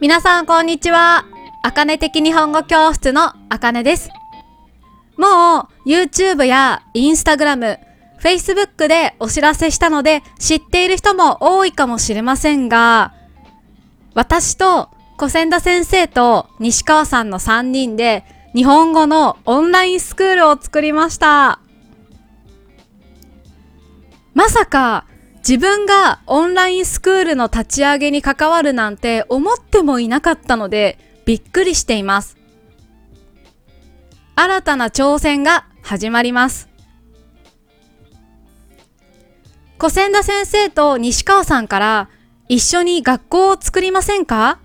皆さんこんにちは。あかね的日本語教室のあかねです。もう YouTube や Instagram、Facebook でお知らせしたので知っている人も多いかもしれませんが、私と小千田先生と西川さんの3人で日本語のオンラインスクールを作りました。まさか自分がオンラインスクールの立ち上げに関わるなんて思ってもいなかったのでびっくりしています。新たな挑戦が始まります。小千田先生と西川さんから一緒に学校を作りませんか？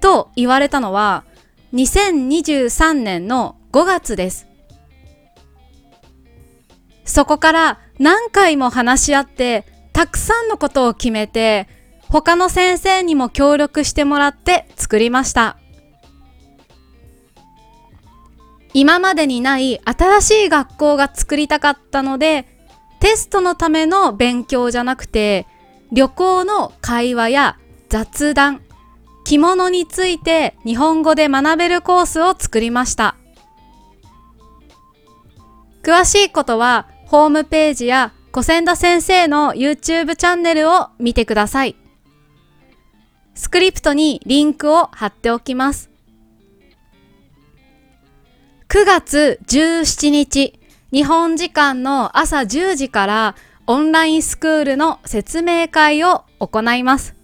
と言われたのは2023年の5月です。そこから何回も話し合ってたくさんのことを決めて、他の先生にも協力してもらって作りました。今までにない新しい学校が作りたかったので、テストのための勉強じゃなくて、旅行の会話や雑談、着物について日本語で学べるコースを作りました。詳しいことはホームページや小千田先生の YouTube チャンネルを見てください。スクリプトにリンクを貼っておきます。9月17日、日本時間の朝10時からオンラインスクールの説明会を行います。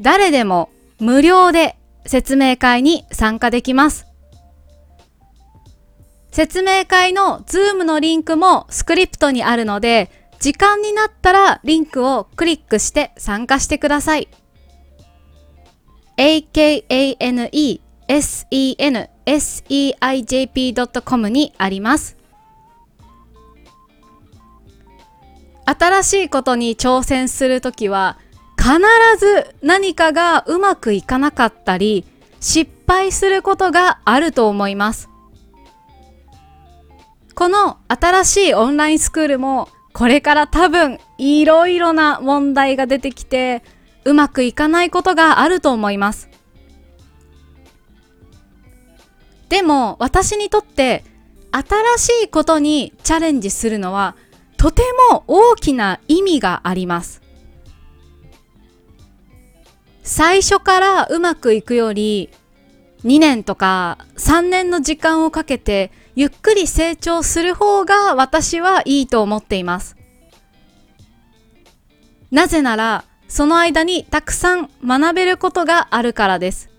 誰でも無料で説明会に参加できます。説明会の Zoom のリンクもスクリプトにあるので、時間になったらリンクをクリックして参加してください。akanesenseijp.com にあります。新しいことに挑戦するときは必ず何かがうまくいかなかったり失敗することがあると思います。この新しいオンラインスクールもこれから多分いろいろな問題が出てきてうまくいかないことがあると思います。でも私にとって新しいことにチャレンジするのはとても大きな意味があります。最初からうまくいくより2年とか3年の時間をかけてゆっくり成長する方が私はいいと思っています。なぜなら、その間にたくさん学べることがあるからです。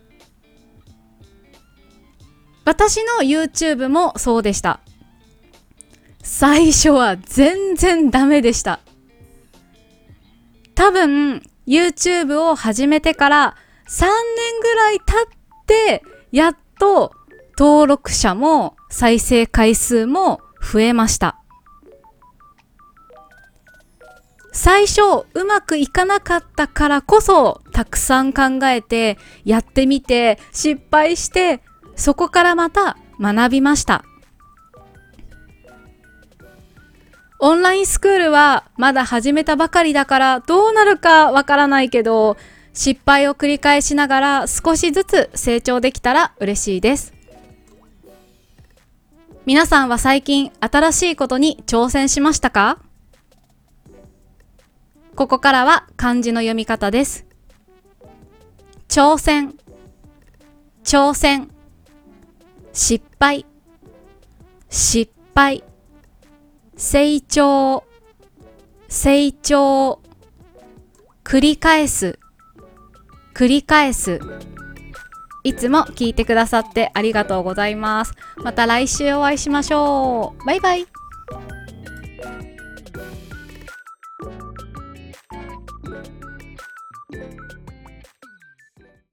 私の YouTube もそうでした。最初は全然ダメでした。多分 YouTube を始めてから3年ぐらい経ってやっと登録者も再生回数も増えました。最初うまくいかなかったからこそたくさん考えてやってみて失敗してそこからまた学びました。オンラインスクールはまだ始めたばかりだからどうなるかわからないけど失敗を繰り返しながら少しずつ成長できたら嬉しいです。皆さんは最近新しいことに挑戦しましたか？ここからは漢字の読み方です。挑戦、挑戦、失敗、失敗、成長、成長、繰り返す、繰り返す。いつも聞いてくださってありがとうございます。また来週お会いしましょう。バイバイ。